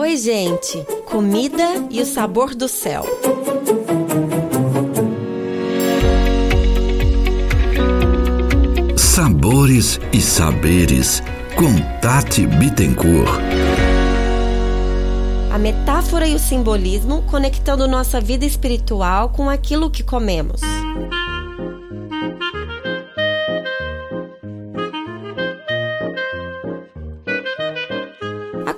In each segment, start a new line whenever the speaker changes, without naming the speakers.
Oi, gente! Comida e o sabor do céu.
Sabores e saberes com Tati Bittencourt.
A metáfora e o simbolismo conectando nossa vida espiritual com aquilo que comemos.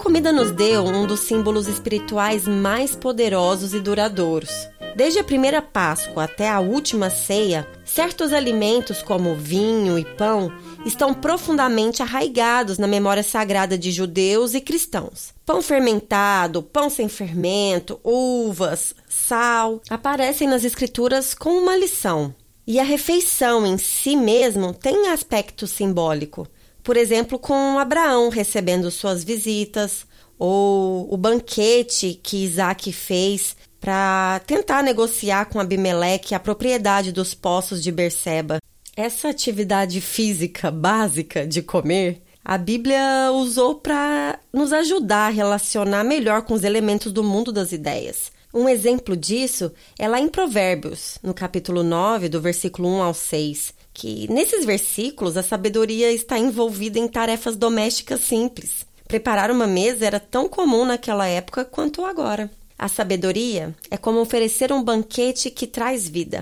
Comida nos deu um dos símbolos espirituais mais poderosos e duradouros. Desde a primeira Páscoa até a última ceia, certos alimentos como vinho e pão estão profundamente arraigados na memória sagrada de judeus e cristãos. Pão fermentado, pão sem fermento, uvas, sal aparecem nas escrituras com uma lição. E a refeição em si mesmo tem aspecto simbólico. Por exemplo, com Abraão recebendo suas visitas, ou o banquete que Isaac fez para tentar negociar com Abimeleque a propriedade dos poços de Berseba. Essa atividade física básica de comer, a Bíblia usou para nos ajudar a relacionar melhor com os elementos do mundo das ideias. Um exemplo disso é lá em Provérbios, no capítulo 9, do versículo 1 ao 6, que nesses versículos a sabedoria está envolvida em tarefas domésticas simples. Preparar uma mesa era tão comum naquela época quanto agora. A sabedoria é como oferecer um banquete que traz vida.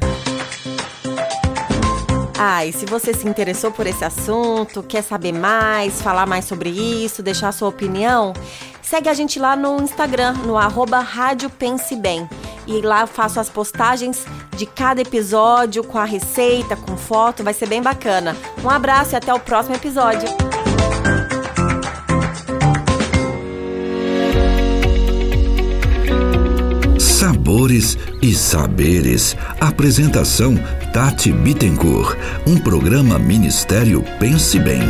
Ah, e se você se interessou por esse assunto, quer saber mais, falar mais sobre isso, deixar sua opinião, segue a gente lá no Instagram, no arroba Rádio Pense Bem. E lá eu faço as postagens de cada episódio com a receita, com foto, vai ser bem bacana. Um abraço e até o próximo episódio.
Sabores e saberes. Apresentação Tati Bittencourt. Um programa Ministério Pense Bem.